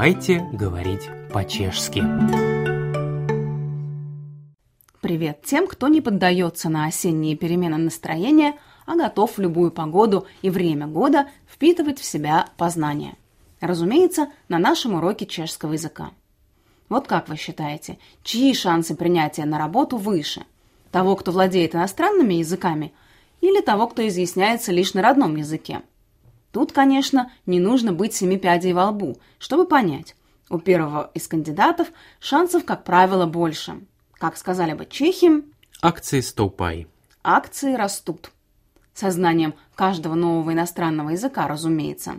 Давайте говорить по-чешски. Привет тем, кто не поддается на осенние перемены настроения, а готов в любую погоду и время года впитывать в себя познания. Разумеется, на нашем уроке чешского языка. Вот как вы считаете, чьи шансы принятия на работу выше? Того, кто владеет иностранными языками, или того, кто изъясняется лишь на родном языке? Тут, конечно, не нужно быть семи пядей во лбу, чтобы понять. У первого из кандидатов шансов, как правило, больше. Как сказали бы чехи, Акции стопай. акции растут. Со знанием каждого нового иностранного языка, разумеется.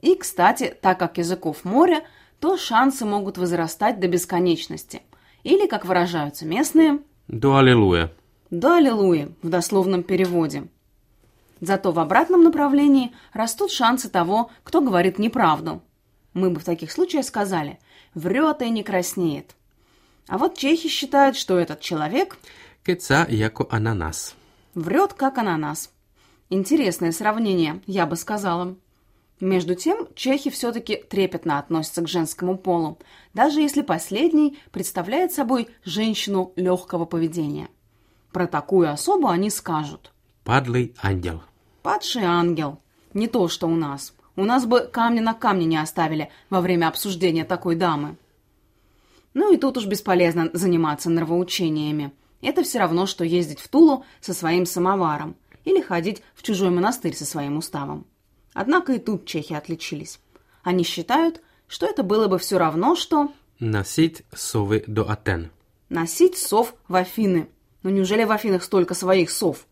И, кстати, так как языков море, то шансы могут возрастать до бесконечности. Или, как выражаются местные, До аллилуйя. до аллилуйя в дословном переводе. Зато в обратном направлении растут шансы того, кто говорит неправду. Мы бы в таких случаях сказали «врет и не краснеет». А вот чехи считают, что этот человек Кеца яко ананас. врет, как ананас. Интересное сравнение, я бы сказала. Между тем, чехи все-таки трепетно относятся к женскому полу, даже если последний представляет собой женщину легкого поведения. Про такую особу они скажут Падлый ангел. «Падший ангел». Не то, что у нас. У нас бы камня на камне не оставили во время обсуждения такой дамы. Ну и тут уж бесполезно заниматься нравоучениями. Это все равно, что ездить в Тулу со своим самоваром или ходить в чужой монастырь со своим уставом. Однако и тут чехи отличились. Они считают, что это было бы все равно, что Носить совы до Атен. носить сов в Афины. Ну неужели в Афинах столько своих сов?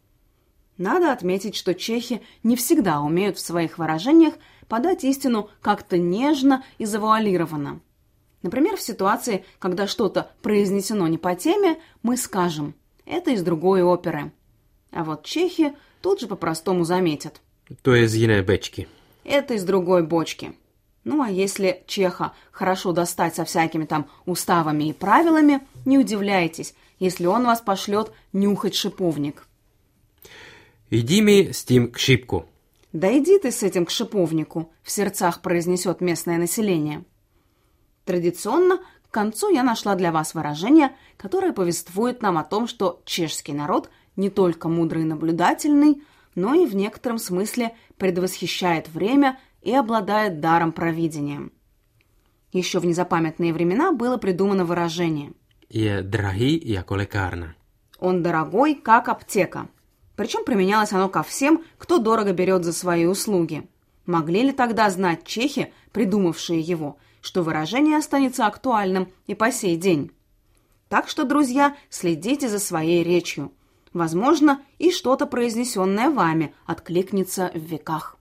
Надо отметить, что чехи не всегда умеют в своих выражениях подать истину как-то нежно и завуалированно. Например, в ситуации, когда что-то произнесено не по теме, мы скажем «это из другой оперы». А вот чехи тут же по-простому заметят je z jiné bečky. это из другой бочки. Ну а если чеха хорошо достать со всякими там уставами и правилами, не удивляйтесь, если он вас пошлет нюхать шиповник. Иди ми с тем к шипку. «Да иди ты с этим к шиповнику», — в сердцах произнесет местное население. Традиционно к концу я нашла для вас выражение, которое повествует нам о том, что чешский народ не только мудрый и наблюдательный, но и в некотором смысле предвосхищает время и обладает даром провидения. Еще в незапамятные времена было придумано выражение Je drahý jako lekárna. «он дорогой, как аптека». Причем применялось оно ко всем, кто дорого берет за свои услуги. Могли ли тогда знать чехи, придумавшие его, что выражение останется актуальным и по сей день? Так что, друзья, следите за своей речью. Возможно, и что-то произнесенное вами откликнется в веках.